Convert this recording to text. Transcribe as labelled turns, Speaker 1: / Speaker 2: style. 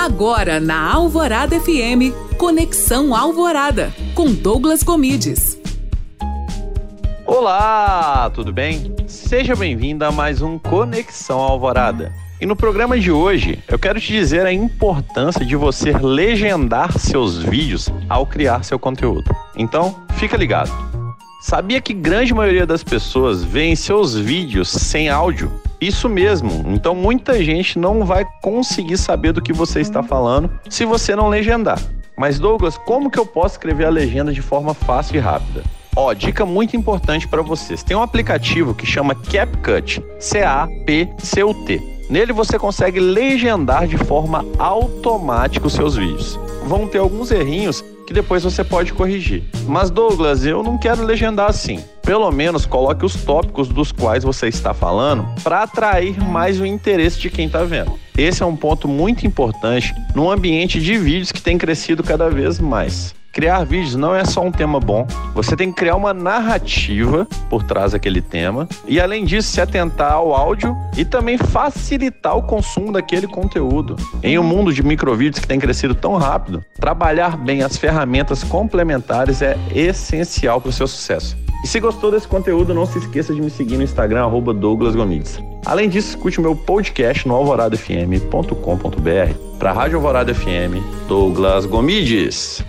Speaker 1: Agora na Alvorada FM, Conexão Alvorada, com Douglas Comides.
Speaker 2: Olá, tudo bem? Seja bem-vindo a mais um Conexão Alvorada. E no programa de hoje, eu quero te dizer a importância de você legendar seus vídeos ao criar seu conteúdo. Então, fica ligado. Sabia que grande maioria das pessoas vê seus vídeos sem áudio? Isso mesmo. Então muita gente não vai conseguir saber do que você está falando se você não legendar. Mas Douglas, como que eu posso escrever a legenda de forma fácil e rápida? Ó, dica muito importante para vocês. Tem um aplicativo que chama CapCut, C A P C U T. Nele você consegue legendar de forma automática os seus vídeos. Vão ter alguns errinhos que depois você pode corrigir. Mas Douglas, eu não quero legendar assim. Pelo menos coloque os tópicos dos quais você está falando para atrair mais o interesse de quem está vendo. Esse é um ponto muito importante num ambiente de vídeos que tem crescido cada vez mais. Criar vídeos não é só um tema bom, você tem que criar uma narrativa por trás daquele tema e, além disso, se atentar ao áudio e também facilitar o consumo daquele conteúdo. Em um mundo de microvídeos que tem crescido tão rápido, trabalhar bem as ferramentas complementares é essencial para o seu sucesso. E se gostou desse conteúdo, não se esqueça de me seguir no Instagram, Douglas Gomides. Além disso, escute o meu podcast no alvoradafm.com.br para a Rádio Alvorada FM, Douglas Gomides.